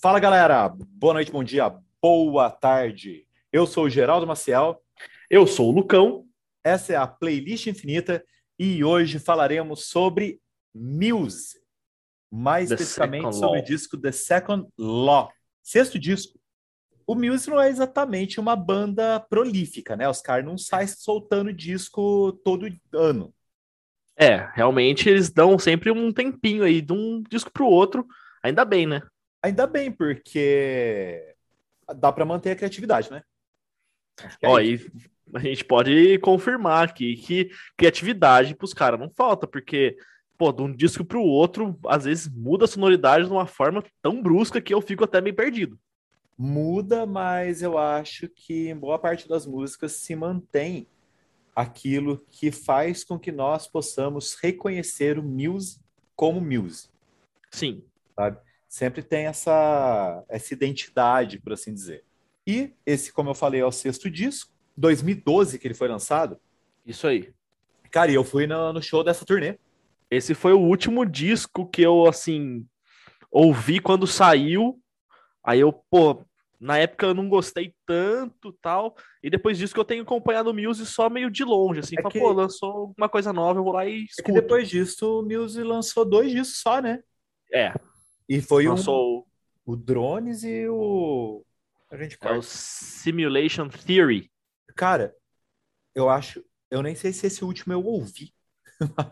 Fala galera, boa noite, bom dia, boa tarde. Eu sou o Geraldo Maciel. Eu sou o Lucão. Essa é a Playlist Infinita e hoje falaremos sobre Muse, mais The especificamente sobre Law. o disco The Second Law, sexto disco. O Muse não é exatamente uma banda prolífica, né? Os caras não saem soltando disco todo ano. É, realmente eles dão sempre um tempinho aí de um disco pro outro. Ainda bem, né? Ainda bem, porque dá para manter a criatividade, né? É Ó, isso. e a gente pode confirmar aqui que criatividade pros caras não falta, porque, pô, de um disco pro outro, às vezes muda a sonoridade de uma forma tão brusca que eu fico até meio perdido. muda, mas eu acho que boa parte das músicas se mantém aquilo que faz com que nós possamos reconhecer o Muse como Muse, Sim, sabe? Sempre tem essa, essa identidade, por assim dizer. E esse, como eu falei, é o sexto disco, 2012 que ele foi lançado. isso aí. Cara, e eu fui no, no show dessa turnê. Esse foi o último disco que eu, assim, ouvi quando saiu. Aí eu, pô, na época eu não gostei tanto tal. E depois disso que eu tenho acompanhado o Muse só meio de longe, assim. É fala, que- pô, lançou uma coisa nova, eu vou lá e É que escuto. depois disso o Muse lançou dois discos só, né? É, E foi um, o Drones e o. A gente é o Simulation Theory. Cara, eu acho. Eu nem sei se esse último eu ouvi.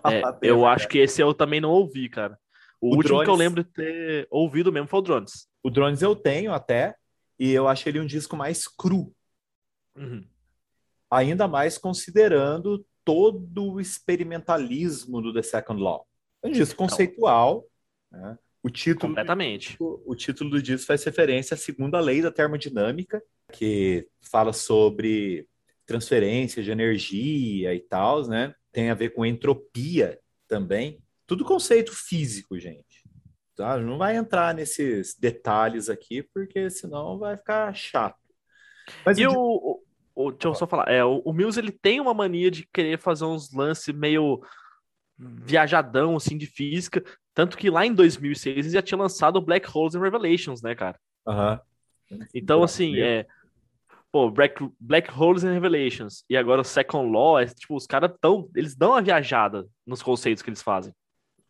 É, eu acho que esse eu também não ouvi, cara. O, O último que eu Drones- lembro de ter ouvido mesmo foi o Drones. O Drones eu tenho até, e eu acho ele um disco mais cru, Uhum. ainda mais considerando todo o experimentalismo do The Second Law. É um disco conceitual, né? O título, Completamente. o título do disco faz referência à segunda lei da termodinâmica, que fala sobre transferência de energia e tal, né? Tem a ver com entropia também. Tudo conceito físico, gente. Tá? Não vai entrar nesses detalhes aqui, porque senão vai ficar chato. Mas E o o, o, o- deixa eu só falar, é, o, o Mills ele tem uma mania de querer fazer uns lances meio viajadão, assim, de física, tanto que lá em 2006 ele já tinha lançado o Black Holes and Revelations, né, cara? Aham. Então, assim, é, pô, Black, Black Holes and Revelations, e agora o Second Law, é, tipo, os caras tão, eles dão uma viajada nos conceitos que eles fazem.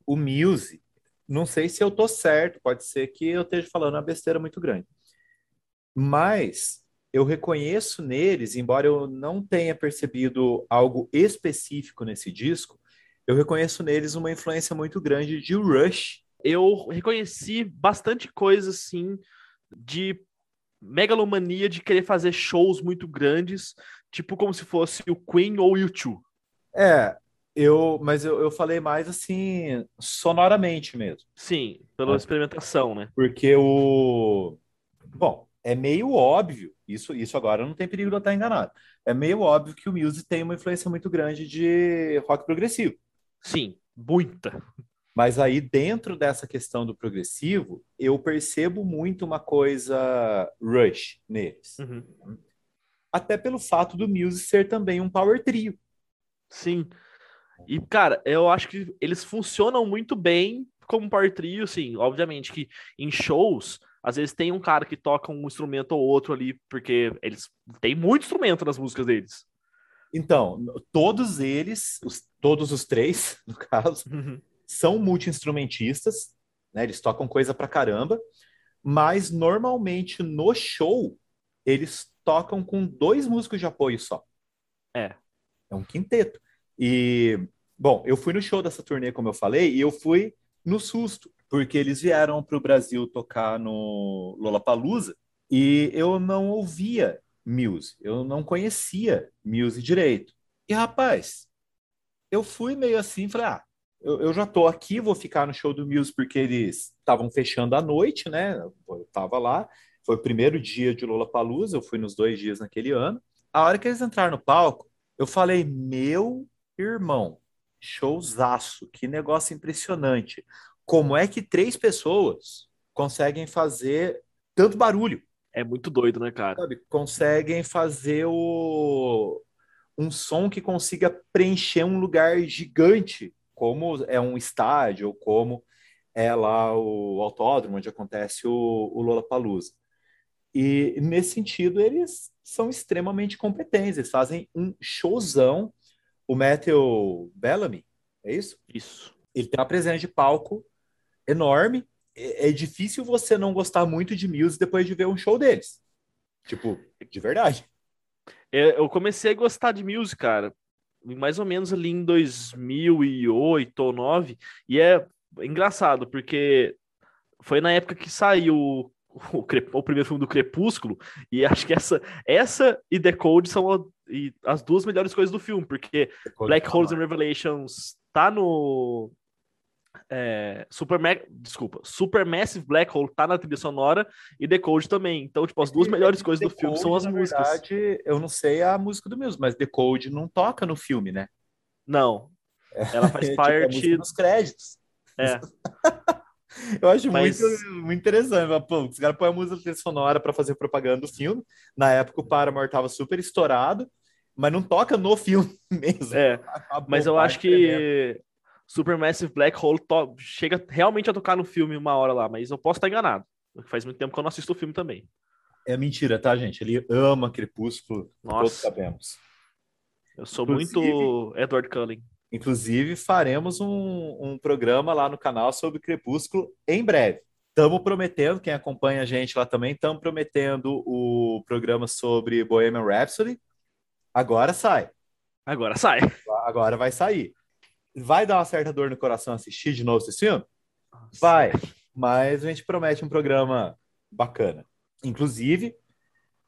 o Muse, não sei se eu tô certo, pode ser que eu esteja falando uma besteira muito grande. Mas eu reconheço neles, embora eu não tenha percebido algo específico nesse disco, eu reconheço neles uma influência muito grande de Rush. eu reconheci bastante coisa assim de megalomania de querer fazer shows muito grandes, tipo como se fosse o Queen ou o U2. É, eu, mas eu, eu falei mais assim, sonoramente mesmo. Sim, pela Ah. experimentação, né? Porque o. Bom, é meio óbvio, isso, isso agora não tem perigo de eu estar enganado. É meio óbvio que o Muse tem uma influência muito grande de rock progressivo. Sim, muita. Mas aí, dentro dessa questão do progressivo, eu percebo muito uma coisa Rush neles. Uhum. Até pelo fato do Muse ser também um power trio. Sim. E, cara, eu acho que eles funcionam muito bem como power trio, sim. Obviamente que em shows, às vezes tem um cara que toca um instrumento ou outro ali, porque eles têm muito instrumento nas músicas deles. Então, todos eles, os- todos os três, no caso, são multi-instrumentistas, né? Eles tocam coisa pra caramba, mas normalmente no show eles tocam com dois músicos de apoio só. É. É um quinteto. E, bom, eu fui no show dessa turnê, como eu falei, e eu fui no susto, porque eles vieram para o Brasil tocar no Lollapalooza e eu não ouvia Muse, eu não conhecia Muse direito. E, rapaz, eu fui meio assim, falei, ah, eu, eu já tô aqui, vou ficar no show do Muse porque eles estavam fechando a noite, né? Eu tava lá, foi o primeiro dia de Lollapalooza, eu fui nos dois dias naquele ano. A hora que eles entraram no palco, eu falei, meu irmão, showzaço, que negócio impressionante. Como é que três pessoas conseguem fazer tanto barulho? É muito doido, né, cara? sabe? Conseguem fazer o... um som que consiga preencher um lugar gigante, como é um estádio, ou como é lá o autódromo onde acontece o, o Lollapalooza. E nesse sentido, eles são extremamente competentes, eles fazem um showzão. O Matthew Bellamy, é isso? Isso. Ele tem uma presença de palco enorme. É, é difícil você não gostar muito de Muse depois de ver um show deles. Tipo, de verdade. É, eu comecei a gostar de Muse, cara, mais ou menos ali em 2008 ou 2009, e é engraçado, porque foi na época que saiu o, o, o, primeiro filme do Crepúsculo, e acho que essa, essa e The Code são a, e as duas melhores coisas do filme, porque Black Holes and Revelations tá no. É, Super desculpa, Super Massive Black Hole tá na trilha sonora e The Code também. Então, tipo, as duas melhores coisas do filme são as na músicas. Verdade, eu não sei a música do Muse, mas The Code não toca no filme, né? Não. Ela faz tipo, parte tipo, dos créditos. É. Eu acho Mas... muito, muito interessante. Pô, os caras põem a música sonora para fazer propaganda do filme. Na época, o Paramore tava super estourado, mas não toca no filme mesmo. É, mas eu acho que Supermassive Black Hole chega realmente a tocar no filme uma hora lá, mas eu posso estar enganado. Faz muito tempo que eu não assisto o filme também. É mentira, tá, gente? Ele ama Crepúsculo, Nossa. todos sabemos. Eu sou Inclusive... muito Edward Cullen. Inclusive, faremos um, um programa lá no canal sobre Crepúsculo em breve. Estamos prometendo, quem acompanha a gente lá também, estamos prometendo o programa sobre Bohemian Rhapsody. Agora sai. Agora sai. Agora vai sair. Vai dar uma certa dor no coração assistir de novo esse filme? Vai. Mas a gente promete um programa bacana. Inclusive,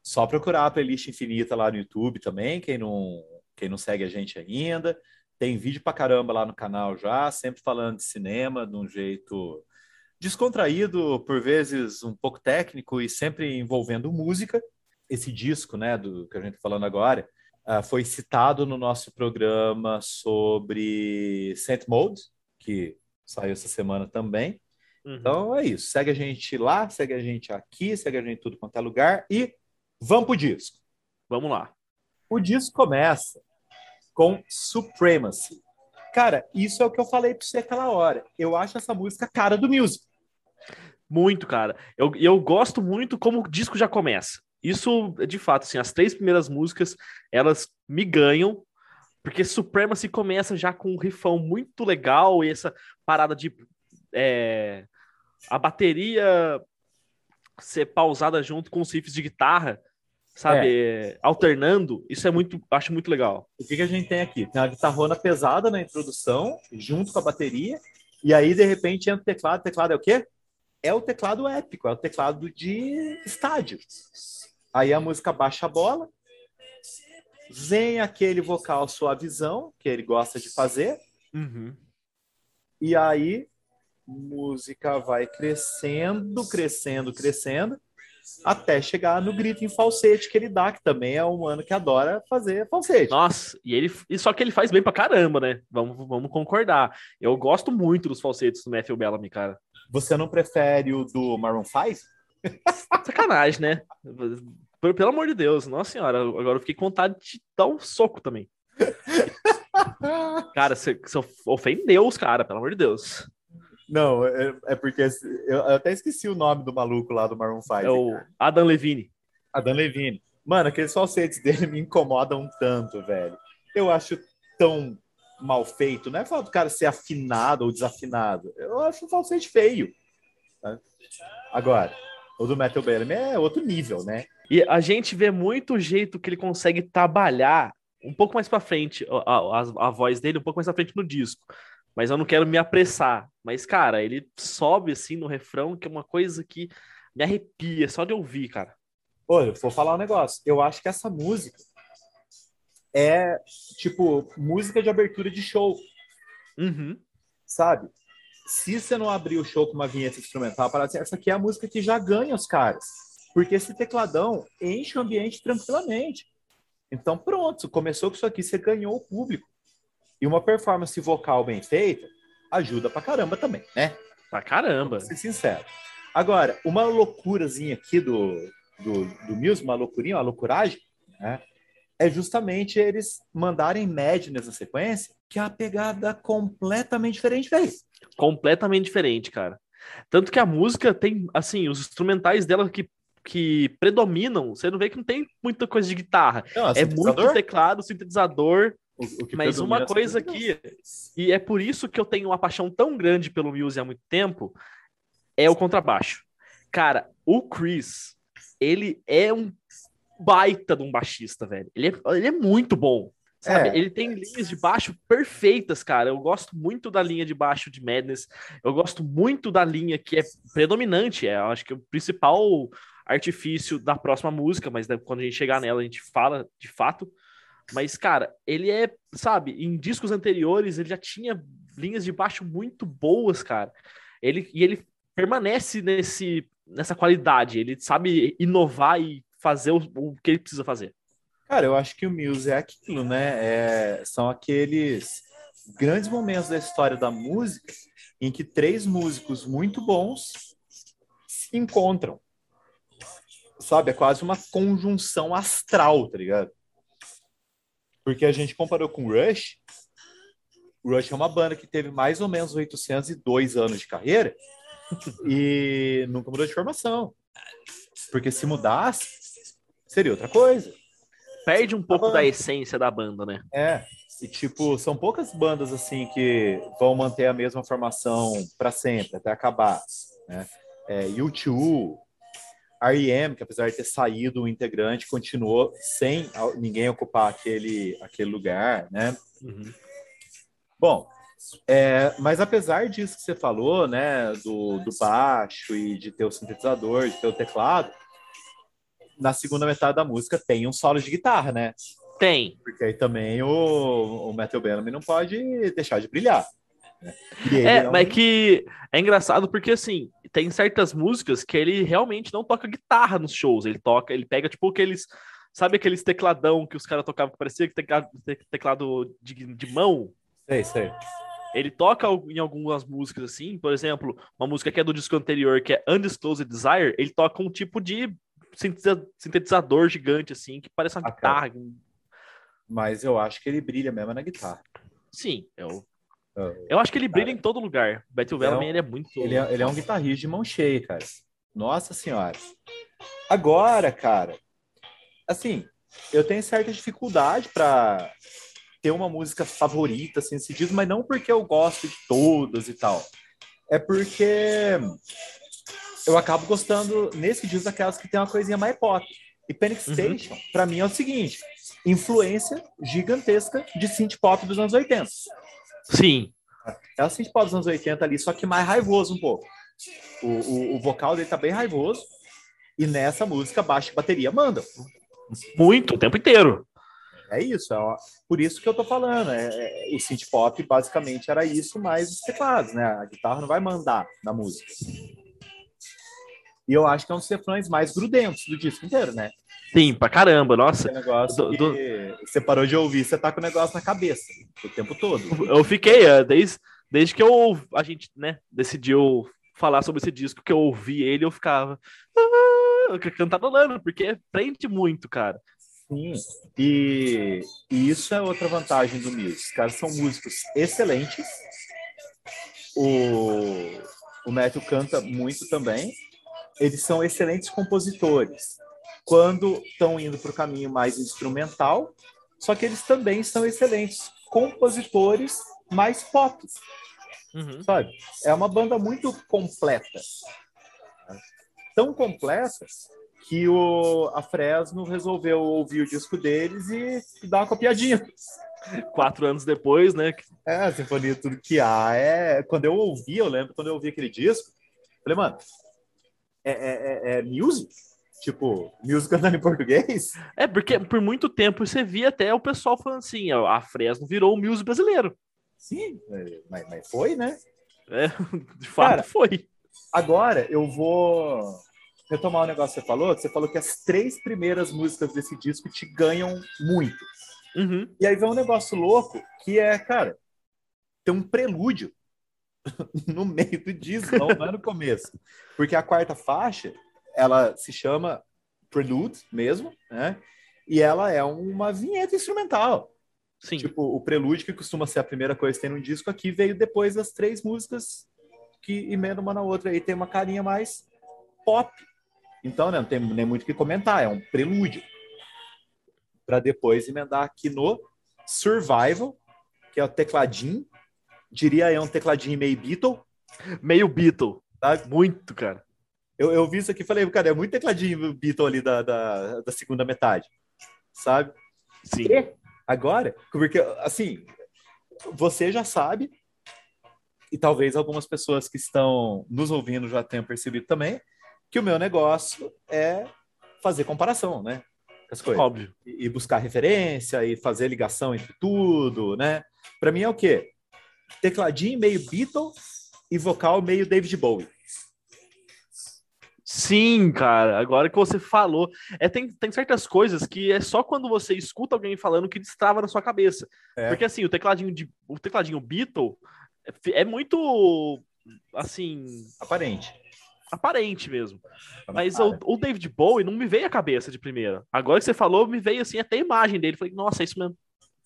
só procurar a playlist infinita lá no YouTube também, quem não, quem não segue a gente ainda. Tem vídeo pra caramba lá no canal já, sempre falando de cinema de um jeito descontraído, por vezes um pouco técnico e sempre envolvendo música. Esse disco, né, do que a gente está falando agora, uh, foi citado no nosso programa sobre Saint Mode, que saiu essa semana também. Uhum. Então é isso. Segue a gente lá, segue a gente aqui, segue a gente tudo quanto é lugar e vamos pro disco. Vamos lá. O disco começa com Supremacy. Cara, isso é o que eu falei pra você aquela hora. Eu acho essa música cara do music. Muito, cara. Eu, eu gosto muito como o disco já começa. Isso, de fato, assim, as três primeiras músicas, elas me ganham, porque Supremacy começa já com um rifão muito legal e essa parada de é, a bateria ser pausada junto com os riffs de guitarra sabe, é. alternando, isso é muito, acho muito legal. O que, que a gente tem aqui? Tem uma guitarrona pesada na introdução, junto com a bateria, e aí, de repente, entra o teclado. O teclado é o quê? É o teclado épico, é o teclado de estádio. Aí a música baixa a bola, vem aquele vocal suavizão, que ele gosta de fazer, uhum. e aí música vai crescendo, crescendo, crescendo, até chegar no grito em falsete que ele dá, que também é um mano que adora fazer falsete. Nossa, e ele só que ele faz bem pra caramba, né? Vamos, vamos concordar. Eu gosto muito dos falsetes do Matthew Bellamy, cara. Você não prefere o do Maroon 5? Sacanagem, né? Pelo amor de Deus, nossa senhora, agora eu fiquei com vontade de dar um soco também. cara, você, você ofendeu os caras, pelo amor de Deus. Não, é, é porque eu, até esqueci o nome do maluco lá do Maroon 5. É o Adam Levine. Adam Levine. Mano, aqueles falsetes dele me incomodam tanto, velho. Eu acho tão mal feito. Não é falar do cara ser afinado ou desafinado. Eu acho um falsete feio. Tá? Agora, o do Metal Bellamy é outro nível, né? E a gente vê muito o jeito que ele consegue trabalhar um pouco mais para frente, a, a, a, voz dele um pouco mais para frente no disco mas eu não quero me apressar. Mas, cara, ele sobe assim no refrão, que é uma coisa que me arrepia só de ouvir, cara. Olha, vou falar um negócio. Eu acho que essa música é, tipo, música de abertura de show. Uhum. Sabe? Se você não abrir o show com uma vinheta instrumental, para essa aqui é a música que já ganha os caras. Porque esse tecladão enche o ambiente tranquilamente. Então, pronto, começou com isso aqui, você ganhou o público. E uma performance vocal bem feita ajuda pra caramba também, né? Pra caramba. Pra ser sincero. Agora, uma loucurazinha aqui do, do, do Muse, uma loucurinha, uma loucuragem, né? É justamente eles mandarem Madness na sequência que é a pegada completamente diferente, velho. Completamente diferente, cara. Tanto que a música tem, assim, os instrumentais dela que, que predominam, você não vê que não tem muita coisa de guitarra. Não, é muito teclado, sintetizador. O, o mas uma coisa que. E é por isso que eu tenho uma paixão tão grande pelo Muse há muito tempo, é o contrabaixo. Cara, o Chris, ele é um baita de um baixista, velho. Ele é, ele é muito bom. Sabe? É. Ele tem linhas de baixo perfeitas, cara. Eu gosto muito da linha de baixo de Madness. Eu gosto muito da linha que é predominante. É, acho que é o principal artifício da próxima música, mas né, quando a gente chegar nela, a gente fala de fato. Mas, cara, ele é, sabe, em discos anteriores ele já tinha linhas de baixo muito boas, cara. Ele, e ele permanece nesse, nessa qualidade. Ele sabe inovar e fazer o, o que ele precisa fazer. Cara, eu acho que o Muse é aquilo, né? É, são aqueles grandes momentos da história da música em que três músicos muito bons se encontram. Sabe? É quase uma conjunção astral, tá ligado? Porque a gente comparou com o Rush. Rush é uma banda que teve mais ou menos 802 anos de carreira e nunca mudou de formação. Porque se mudasse, seria outra coisa perde um pouco da essência da banda, né? É. E, tipo, são poucas bandas, assim, que vão manter a mesma formação para sempre, até acabar, né? É, U2, R.E.M., que apesar de ter saído o integrante, continuou sem ninguém ocupar aquele, aquele lugar, né? Uhum. Bom, é, mas apesar disso que você falou, né, do, do baixo e de ter o sintetizador, de ter o teclado, na segunda metade da música tem um solo de guitarra, né? Tem. Porque aí também o, o Metal Bellamy não pode deixar de brilhar. Né? É, é um... mas que é engraçado porque assim, tem certas músicas que ele realmente não toca guitarra nos shows. Ele toca, ele pega tipo aqueles. Sabe aqueles tecladão que os caras tocavam que parecia que teclado, teclado de, de mão? Sei, sei. Ele toca em algumas músicas assim, por exemplo, uma música que é do disco anterior, que é Undisclosed Desire, ele toca um tipo de sintetizador gigante, assim, que parece uma ah, guitarra. Mas eu acho que ele brilha mesmo na guitarra. Sim, eu, uh, eu acho que ele brilha cara, em todo lugar. Beto Bellamy, é um, ele é muito... Ele é, ele é um guitarrista de mão cheia, cara. Nossa senhora. Agora, cara, assim, eu tenho certa dificuldade para ter uma música favorita, assim, se diz, mas não porque eu gosto de todas e tal. É porque eu acabo gostando, nesse disco, daquelas que tem uma coisinha mais pop. E Panic uhum. Station, uhum. para mim, é o seguinte: influência gigantesca de synth pop dos anos 80. Sim. É o synth pop dos anos 80 ali, só que mais raivoso um pouco. O, o, o vocal dele tá bem raivoso. E nessa música, baixo e bateria mandam. Muito, o tempo inteiro. É isso, é por isso que eu tô falando. É, é, o synth pop basicamente era isso, mais os teclados, né? A guitarra não vai mandar na música. E eu acho que é um dos refrões mais grudentos do disco inteiro, né? Sim, pra caramba, nossa. Do, do... Você parou de ouvir, você tá com o negócio na cabeça o tempo todo. Eu fiquei, é, desde, desde que eu, a gente, né, decidiu falar sobre esse disco, que eu ouvi ele, eu ficava ah, cantarolando, porque prende muito, cara. Sim, e, e isso é outra vantagem do Muse. Os caras são músicos excelentes. O, o Matthew canta muito também eles são excelentes compositores. Quando estão indo para o caminho mais instrumental, só que eles também são excelentes compositores mais pop. Uhum. Sabe? É uma banda muito completa. Tão completa que o, a Fresno resolveu ouvir o disco deles e, e dar uma copiadinha. Quatro anos depois, né? É, a Sinfonia Tudo Que Há. É... Quando eu ouvi, eu lembro quando eu ouvi aquele disco, falei, mano, é, é, é, é music? Tipo, music cantando em português? É, porque por muito tempo você via até o pessoal falando assim, a Fresno virou o music brasileiro. Sim, é, mas, mas foi, né? É, de fato Cara, foi. Agora eu vou retomar o um negócio que você falou, você falou que as três primeiras músicas desse disco te ganham muito. Uhum. E aí vem um negócio louco que é, cara, tem um prelúdio no meio do disco, não, não é no começo. Porque a quarta faixa, ela se chama Prelude mesmo, né? E ela é uma vinheta instrumental. Sim. Tipo, o prelúdio, que costuma ser a primeira coisa que tem no disco aqui, veio depois das três músicas que emendam uma na outra. Aí tem uma carinha mais pop. Então, né, não tem nem muito o que comentar, é um prelúdio. Para depois emendar aqui no Survival, que é o tecladinho. Diria eu um tecladinho meio Beatle. Meio Beatle. Sabe? Muito, cara. Eu, eu vi isso aqui e falei, cara, é muito tecladinho Beatle ali da, da, da segunda metade. Sabe? Sim. E agora, porque assim, você já sabe, e talvez algumas pessoas que estão nos ouvindo já tenham percebido também, que o meu negócio é fazer comparação, né? As coisas. Óbvio. E e buscar referência e fazer ligação entre tudo, né? Para mim é o quê? Tecladinho meio Beatle e vocal meio David Bowie. Sim, cara, agora que você falou. É, tem, tem certas coisas que é só quando você escuta alguém falando que destrava na sua cabeça. É. Porque assim, o tecladinho de o tecladinho Beatle é é muito assim, Aparente. aparente mesmo. Mas o, o David Bowie não me veio à cabeça de primeira. Agora que você falou, me veio assim até a imagem dele. Falei, nossa, é isso mesmo.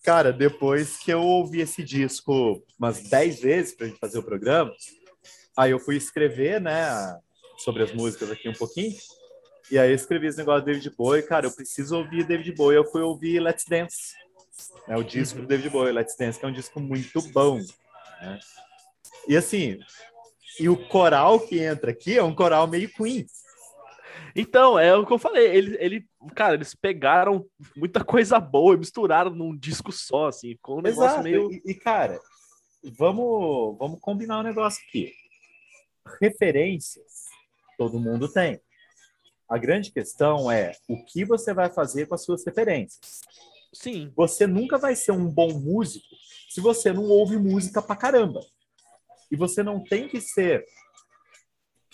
Cara, depois que eu ouvi esse disco umas 10 vezes pra gente fazer o programa, aí eu fui escrever, né, sobre as músicas aqui um pouquinho. E aí eu escrevi esse negócio do David Bowie, cara, eu preciso ouvir David Bowie. Eu fui ouvir Let's Dance, né, o disco do David Bowie, Let's Dance, que é um disco muito bom. né? E assim, e o coral que entra aqui é um coral meio Queen. Então, é o que eu falei. Ele, ele, cara, eles pegaram muita coisa boa e misturaram num disco só, assim. Ficou um negócio Exato. meio. E, e, cara, vamos, vamos combinar um negócio aqui. Referências, todo mundo tem. A grande questão é o que você vai fazer com as suas referências. Sim. Você nunca vai ser um bom músico se você não ouve música pra caramba. E você não tem que ser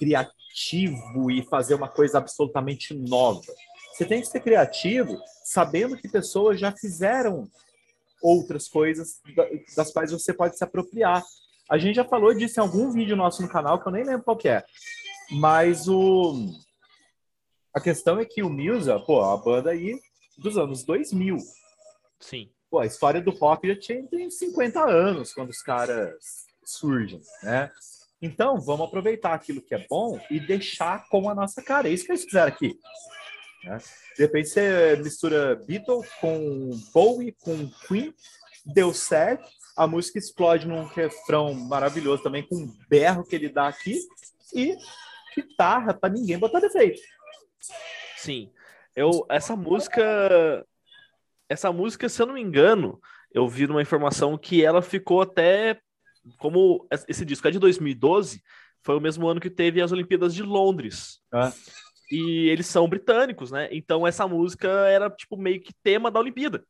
criativo e fazer uma coisa absolutamente nova. Você tem que ser criativo sabendo que pessoas já fizeram outras coisas da- das quais você pode se apropriar. A gente já falou disso em algum vídeo nosso no canal, que eu nem lembro qual que é. Mas o... a questão é que o Musa, pô, a banda aí dos anos 2000. Sim. Pô, a história do rock já tinha tem 50 anos quando os caras surgem, né? Então, vamos aproveitar aquilo que é bom e deixar com a nossa cara. É isso que eles fizeram aqui. Né? De repente você mistura Beatles com Bowie, com Queen, deu certo, a música explode num refrão maravilhoso também, com um berro que ele dá aqui, e guitarra para ninguém botar defeito. Sim. Eu, essa música. Essa música, se eu não me engano, eu vi numa informação que ela ficou até. Como esse disco é de 2012, foi o mesmo ano que teve as Olimpíadas de Londres. Ah. E eles são britânicos, né? Então essa música era tipo meio que tema da Olimpíada.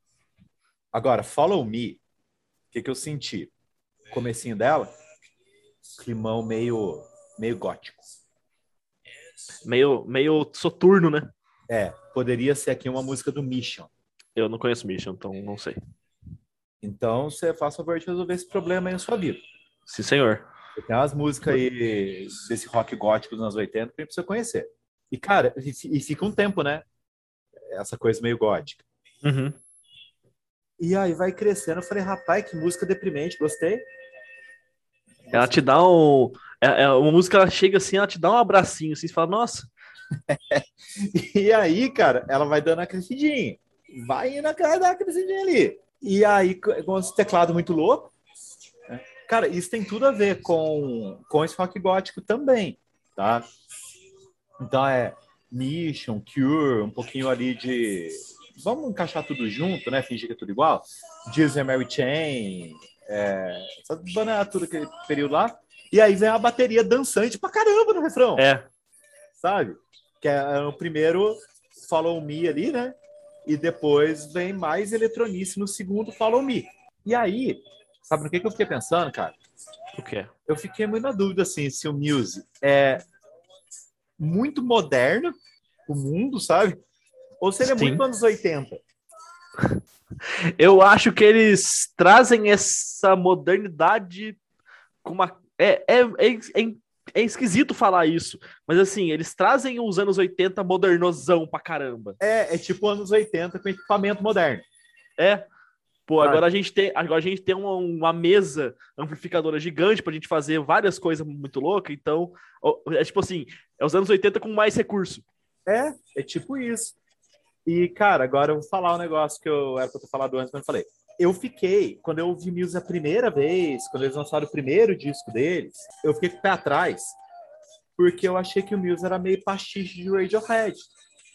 Agora, Follow Me, o que, que eu senti? Comecinho dela, climão meio, meio gótico. Meio, meio soturno, né? É, poderia ser aqui uma música do Mission. Eu não conheço Mission, então não sei. Então, você faz favor de resolver esse problema aí na sua vida. Sim, senhor. Tem umas músicas aí desse rock gótico dos anos 80 que a gente precisa conhecer. E, cara, e, e fica um tempo, né? Essa coisa meio gótica. Uhum. E aí vai crescendo. Eu falei, rapaz, que música deprimente, gostei. Ela te dá um. É, é uma música, ela chega assim, ela te dá um abracinho, assim, você fala, nossa, E aí, cara, ela vai dando a crescidinha. Vai indo a cara da crescidinha ali. E aí, com esse teclado muito louco. né? Cara, isso tem tudo a ver com, com esse rock gótico também, tá? Então é Mission, Cure, um pouquinho ali de. Vamos encaixar tudo junto, né? Fingir que é tudo igual. Disney Mary Chain, é... essa banda tudo aquele período lá. E aí vem a bateria dançante pra caramba no refrão é, sabe? Que é o primeiro Follow Me ali, né? E depois vem mais eletronice no segundo Follow Me. E aí, sabe no que, que eu fiquei pensando, cara? o que é? Eu fiquei muito na dúvida, assim, se o Muse é muito moderno, o mundo, sabe? Ou se ele é Sim. muito anos 80. Eu acho que eles trazem essa modernidade com uma. É, é, é, é, esquisito falar isso, mas assim, eles trazem os anos 80 modernosão pra caramba. É, é tipo anos 80 com equipamento moderno. É. Pô, agora a gente tem, agora a gente tem uma, uma, mesa amplificadora gigante pra gente fazer várias coisas muito loucas, então é tipo assim, é os anos 80 com mais recurso. É, é tipo isso. E, cara, agora eu vou falar um negócio que eu era pra ter falado antes, mas não falei. Eu fiquei, quando eu ouvi Muse a primeira vez, quando eles lançaram o primeiro disco deles, eu fiquei com o pé atrás, porque eu achei que o Muse era meio pastiche de Radiohead.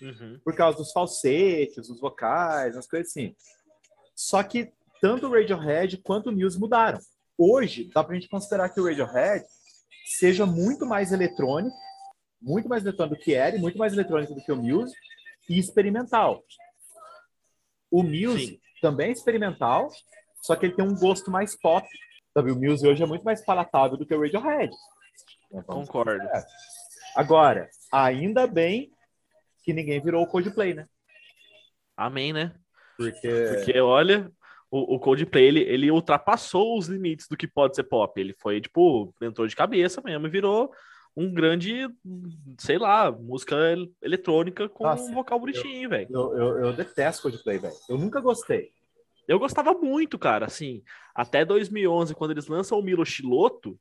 Uhum. Por causa dos falsetes, os vocais, as coisas assim. Só que tanto o Radiohead quanto o Muse mudaram. Hoje, dá pra gente considerar que o Radiohead seja muito mais eletrônico, muito mais eletrônico do que era, e muito mais eletrônico do que o Muse, e experimental. O Muse Sim. Também é experimental, só que ele tem um gosto mais pop. O Muse hoje é muito mais palatável do que o Radiohead. Então, Concordo. Agora, ainda bem que ninguém virou o Coldplay, né? Amém, né? Porque, Porque olha, o, o Coldplay, ele, ele ultrapassou os limites do que pode ser pop. Ele foi, tipo, entrou de cabeça mesmo e virou um grande, sei lá, música eletrônica com Nossa, um vocal bonitinho, velho. Eu, eu, eu, detesto Coldplay, velho. Eu nunca gostei. Eu gostava muito, cara, assim, até 2011, quando eles lançam o Milo Chiloto,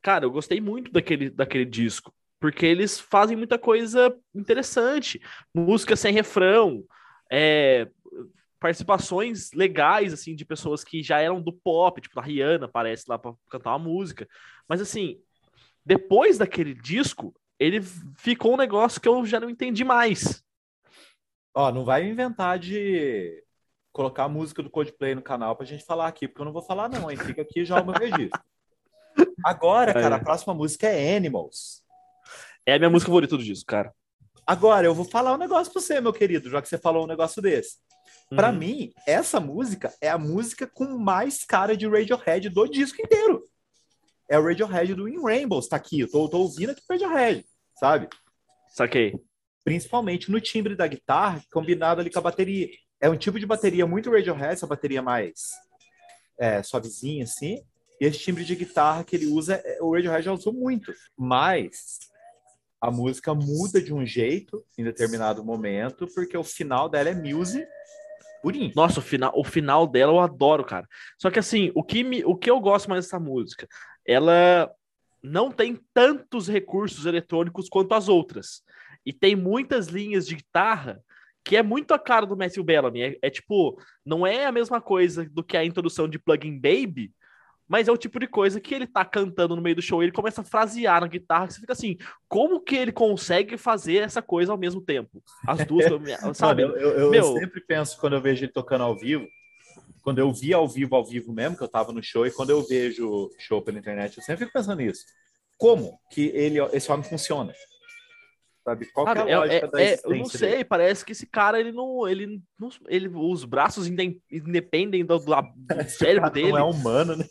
cara, eu gostei muito daquele, daquele disco, porque eles fazem muita coisa interessante, música sem refrão, é, participações legais, assim, de pessoas que já eram do pop, tipo a Rihanna aparece lá para cantar uma música. Mas, assim, depois daquele disco, ele ficou um negócio que eu já não entendi mais. Ó, não vai inventar de colocar a música do Coldplay no canal pra gente falar aqui, porque eu não vou falar não, hein? Fica aqui já o meu registro. Agora, cara, a próxima música é Animals. É a minha música favorita do disco, cara. Agora, eu vou falar um negócio pra você, meu querido, já que você falou um negócio desse. Para uhum. mim, essa música é a música com mais cara de Radiohead do disco inteiro. É o Radiohead do In Rainbows, tá aqui. Eu tô, tô ouvindo aqui o Radiohead, sabe? Saquei. Principalmente no timbre da guitarra, combinado ali com a bateria. É um tipo de bateria muito Radiohead, essa bateria mais é, suavezinha, assim. E esse timbre de guitarra que ele usa, é, o Radiohead já usou muito. Mas a música muda de um jeito em determinado momento, porque o final dela é music Purinho. Nossa, o final, o final dela eu adoro, cara. Só que assim, o que, me, o que eu gosto mais dessa música, ela não tem tantos recursos eletrônicos quanto as outras. E tem muitas linhas de guitarra que é muito a cara do Matthew Bellamy. É, é tipo, não é a mesma coisa do que a introdução de Plugin Baby, mas é o tipo de coisa que ele tá cantando no meio do show, ele começa a frasear na guitarra, que você fica assim, como que ele consegue fazer essa coisa ao mesmo tempo? As duas, sabe? Mano, eu, eu, Meu... eu, sempre penso quando eu vejo ele tocando ao vivo, quando eu vi ao vivo, ao vivo mesmo, que eu tava no show, e quando eu vejo show pela internet, eu sempre fico pensando nisso. Como que ele, esse homem funciona? Sabe? Qual é a é, lógica é, da é, Eu não sei, dele? parece que esse cara, ele não, ele não, ele, os braços independem do, do, do cérebro dele. Não é humano, né?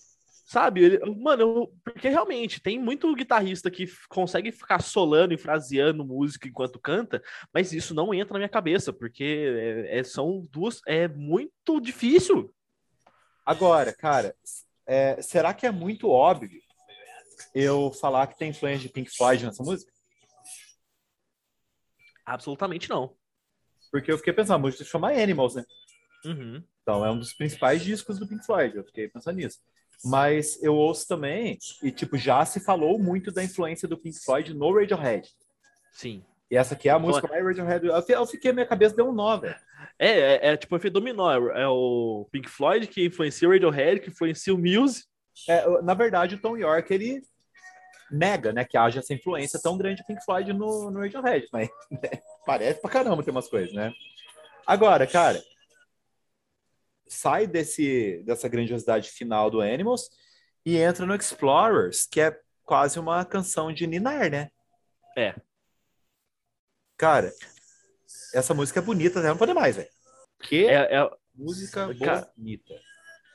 Sabe? Ele, mano, eu, porque realmente tem muito guitarrista que consegue ficar solando e fraseando música enquanto canta, mas isso não entra na minha cabeça, porque é, é, são duas. É muito difícil. Agora, cara, é, será que é muito óbvio eu falar que tem influência de Pink Floyd nessa música? Absolutamente não. Porque eu fiquei pensando, a música se chama Animals, né? Uhum. Então é um dos principais discos do Pink Floyd. Eu fiquei pensando nisso. Mas eu ouço também, e tipo, já se falou muito da influência do Pink Floyd no Radiohead. Sim. E essa aqui é a música mais Radiohead. Eu fiquei, minha cabeça deu um nó, velho. É, é, é, tipo efeito dominó. É, é, o Pink Floyd que influencia o Radiohead, que influencia o Muse. É, na verdade, o Tom York, ele nega, né, que haja essa influência tão grande do Pink Floyd no, no Radiohead, mas né, parece pra caramba ter umas coisas, né? Agora, cara, sai desse, dessa grandiosidade final do Animals e entra no Explorers, que é quase uma canção de Ninar, né? É. Cara, essa música é bonita, não pode mais, velho. Que é, é... música bonita.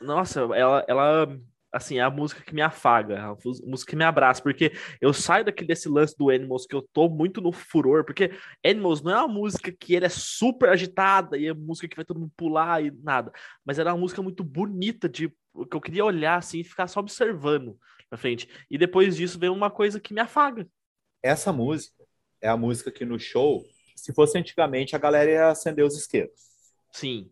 Nossa, ela, ela assim, é a música que me afaga, a música que me abraça, porque eu saio daqui desse lance do Animals que eu tô muito no furor, porque Animals não é uma música que ele é super agitada e é música que vai todo mundo pular e nada, mas era uma música muito bonita de que eu queria olhar assim e ficar só observando na frente. E depois disso vem uma coisa que me afaga. Essa música é a música que no show, se fosse antigamente, a galera ia acender os isqueiros. Sim.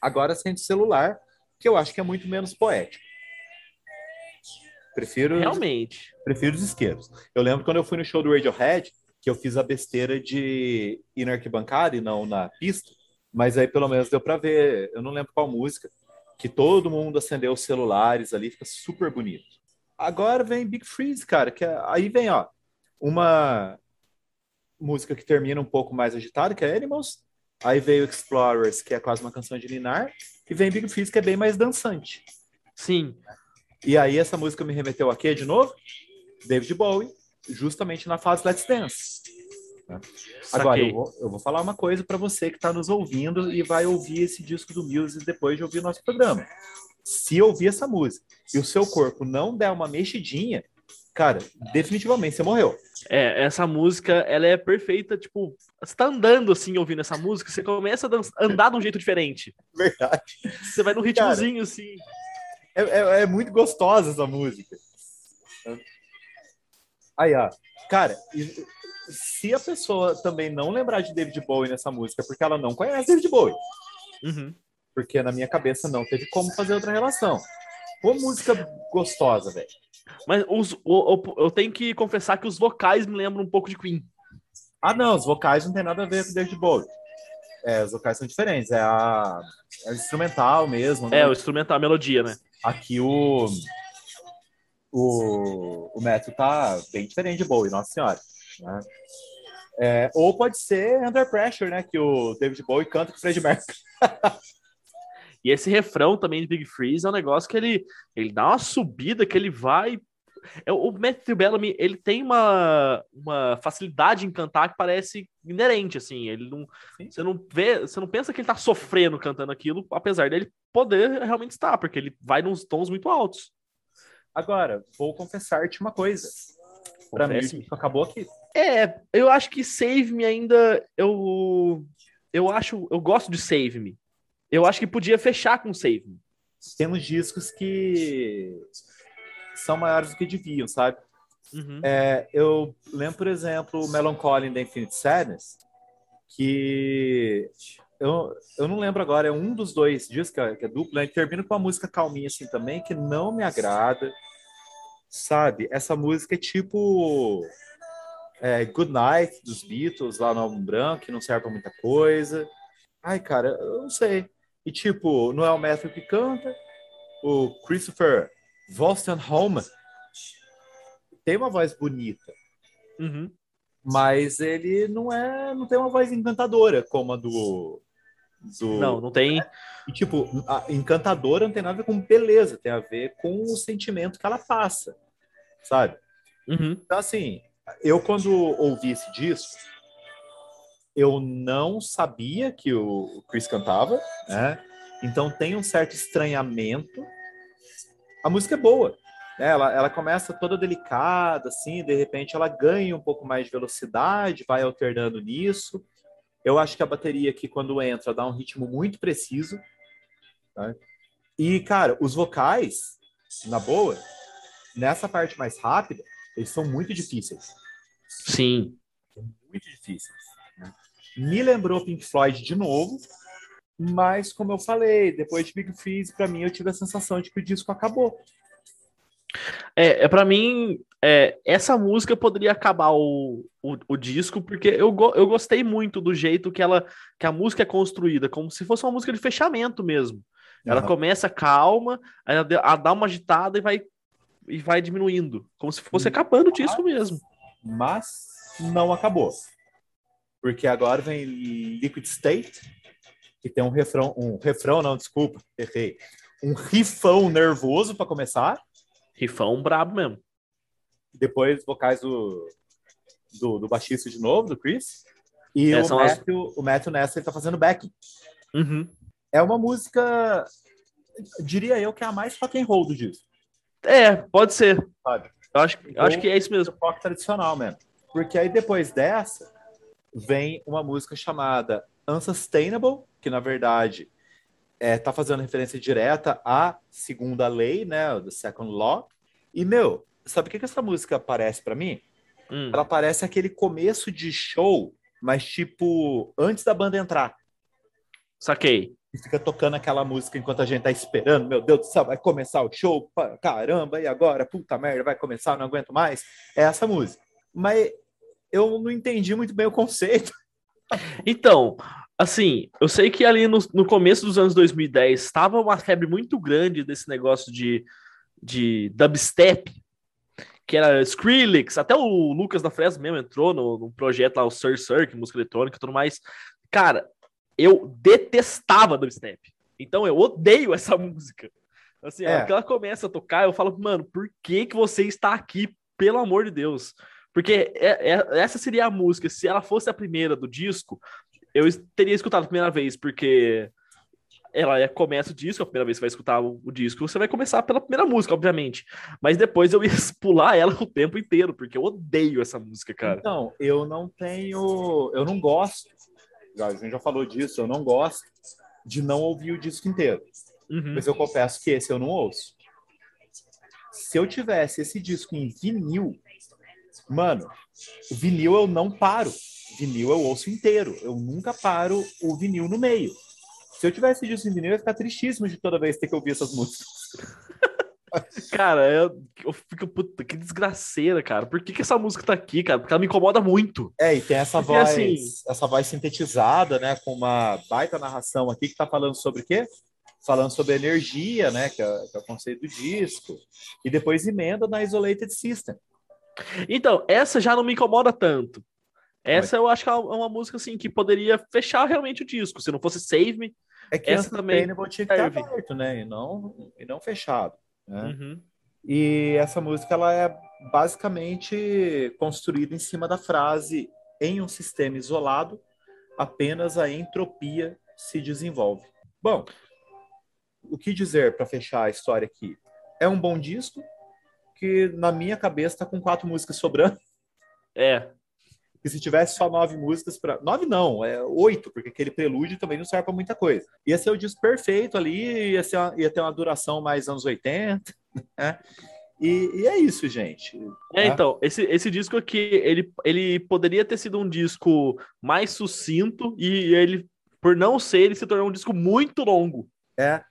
Agora acende celular que eu acho que é muito menos poético. Prefiro, Realmente. prefiro os isqueiros. Eu lembro quando eu fui no show do Radiohead, que eu fiz a besteira de ir na arquibancada e não na pista, mas aí pelo menos deu para ver, eu não lembro qual música, que todo mundo acendeu os celulares ali, fica super bonito. Agora vem Big Freeze, cara, que é- aí vem, ó, uma música que termina um pouco mais agitada, que é Animals, aí veio Explorers, que é quase uma canção de Ninar, e vem Big Freeze, que é bem mais dançante. Sim. E aí essa música me remeteu a quê de novo? David Bowie, justamente na fase Let's Dance. né? Agora, eu vou, eu vou falar uma coisa para você que está nos ouvindo e vai ouvir esse disco do Muse depois de ouvir o nosso programa. Se ouvir essa música e o seu corpo não der uma mexidinha, cara, definitivamente você morreu. É, essa música, ela é perfeita, tipo, você tá andando assim, ouvindo essa música, você começa a dan- andar de um jeito diferente. Verdade. Você vai num ritmozinho, assim. É, é- é muito gostosa essa música. Aí, ó. Cara, se a pessoa também não lembrar de David Bowie nessa música, porque ela não conhece David Bowie. Uhum. Porque na minha cabeça não teve como fazer outra relação. Pô, música gostosa, velho. Mas os, o- o- eu tenho que confessar que os vocais me lembram um pouco de Queen. Ah, não, os vocais não tem nada a ver com David Bowie. É, os vocais são diferentes. É a, é o instrumental mesmo. né? É, o instrumental, a melodia, né? Aqui o. O, o Matthew tá bem diferente de Bowie, nossa senhora. né? É, ou pode ser Under Pressure, né? Que o David Bowie canta com o Fred Mercury. E esse refrão também de Big Freeze é um negócio que ele, ele dá uma subida, que ele vai. É, o Matthew Bellamy, ele tem uma, uma facilidade em cantar que parece inerente, assim. Ele não, Sim. você não vê, você não pensa que ele tá sofrendo cantando aquilo, apesar dele poder realmente estar, porque ele vai nos tons muito altos. Agora, vou confessar-te uma coisa. Pra mim, acabou aqui. É, eu acho que Save Me ainda. Eu. Eu acho. Eu gosto de Save Me. Eu acho que podia fechar com Save Me. Tem uns discos que são maiores do que deviam, sabe? Uhum. É, eu lembro, por exemplo, o Melancholy da Infinite Sadness, que eu, eu não lembro agora, é um dos dois discos que é, que é duplo, né? que termina com uma música calminha assim também, que não me agrada, sabe? Essa música é tipo é, Good Night dos Beatles, lá no álbum branco, que não serve pra muita coisa. Ai, cara, eu não sei. E tipo, não é o Matthew que canta, o Christopher Wolstenholme tem uma voz bonita, Uhum. mas ele não é, não tem uma voz encantadora como a do, do Não, não tem. E, tipo, a encantadora não tem nada a ver com beleza, tem a ver com o sentimento que ela passa, sabe? Uhum. Então, assim, eu quando ouvi esse disco, eu não sabia que o Chris cantava, né? Então tem um certo estranhamento. A música é boa, né? Ela, ela começa toda delicada, assim, de repente ela ganha um pouco mais de velocidade, vai alternando nisso. Eu acho que a bateria aqui, quando entra, dá um ritmo muito preciso. né? E, cara, os vocais, na boa, nessa parte mais rápida, eles são muito difíceis. Sim. Muito difíceis. né? Me lembrou Pink Floyd de novo, mas, como eu falei, depois de Big Freeze, pra mim, eu tive a sensação de que o disco acabou. É, é para mim, é, essa música poderia acabar o, o, o disco, porque eu, go- eu gostei muito do jeito que ela que a música é construída, como se fosse uma música de fechamento mesmo. Ela começa calma, ela, ela dá uma agitada e vai, e vai diminuindo, como se fosse acabando o disco mesmo. Mas não acabou. Porque agora vem Liquid State, que tem um refrão, um refrão, não, desculpa, errei. Um rifão nervoso para começar. Rifão brabo mesmo. depois vocais do, do, do baixista de novo, do Chris. E É, o, são as- Matthew, o Matthew nessa ele tá fazendo backing. Uhum. É uma música, diria eu, que é a mais rock and roll do disco, É, pode ser. sabe? Eu acho, eu acho que é isso mesmo. rock tradicional mesmo. Porque aí depois dessa vem uma música chamada Unsustainable, que na verdade é, tá fazendo referência direta à segunda lei, né, do Second Law. E meu, sabe o que que essa música parece para mim? Hum. Ela parece aquele começo de show, mas tipo antes da banda entrar. Saquei. e fica tocando aquela música enquanto a gente tá esperando. Meu Deus do céu, vai começar o show, caramba, e agora? Puta merda, vai começar, não aguento mais. É essa música. Mas eu não entendi muito bem o conceito. Então, assim, eu sei que ali no, no começo dos anos 2010 estava uma febre muito grande desse negócio de, de dubstep, que era Skrillex, até o Lucas da Fresno mesmo entrou no, no projeto lá, o Sir Sir, que música eletrônica e tudo mais. Cara, eu detestava dubstep. Então eu odeio essa música. Assim, é. que ela começa a tocar, eu falo, mano, por que, que você está aqui, pelo amor de Deus? Porque é, é, essa seria a música. Se ela fosse a primeira do disco, eu teria escutado a primeira vez, porque ela é, começa o disco, a primeira vez que vai escutar o, o, disco, você vai começar pela primeira música, obviamente. Mas depois eu ia pular ela o tempo inteiro, porque eu odeio essa música, cara. Então, eu não tenho. Eu não gosto. A gente já falou disso, eu não gosto de não ouvir o disco inteiro. Uhum. Mas eu confesso que esse eu não ouço. Se eu tivesse esse disco em vinil, Mano, vinil eu não paro. Vinil eu ouço inteiro. Eu nunca paro o vinil no meio. Se eu tivesse disso em vinil, eu ia ficar tristíssimo de toda vez ter que ouvir essas músicas. Cara, eu, eu fico, puta, que desgraceira, cara. Por que, que essa música tá aqui, cara? Porque ela me incomoda muito. É, e tem essa Porque, voz, assim... essa voz sintetizada, né, com uma baita narração aqui que tá falando sobre o quê? Falando sobre energia, né, que é, que é o conceito do disco. E depois emenda na Isolated System. Então, essa já não me incomoda tanto. Essa eu acho que é uma música assim que poderia fechar realmente o disco. Se não fosse Save Me, é que essa também tinha que estar aberto, né? E não, e não fechado. Né? Uhum. E essa música ela é basicamente construída em cima da frase em um sistema isolado, apenas a entropia se desenvolve. Bom, o que dizer para fechar a história aqui? É um bom disco, que na minha cabeça tá com quatro músicas sobrando. É. E se tivesse só nove músicas para nove não, é oito, porque aquele prelúdio também não serve para muita coisa. Ia ser o disco perfeito ali, ia, ser uma, ia ter uma duração mais anos 80, né? E, e, é isso, gente. É, né? então, esse, esse disco aqui, ele, ele poderia ter sido um disco mais sucinto e ele, por não ser, ele se tornou um disco muito longo. É,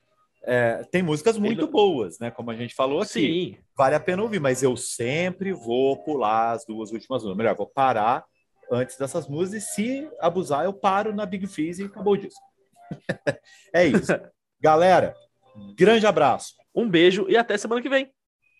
é, tem músicas muito Ele... boas, né? Como a gente falou aqui. Sim. Vale a pena ouvir, mas eu sempre vou pular as duas últimas músicas. Melhor, vou parar antes dessas músicas e se abusar, eu paro na Big Freeze e acabou o disco. é isso. Galera, grande abraço. Um beijo e até semana que vem.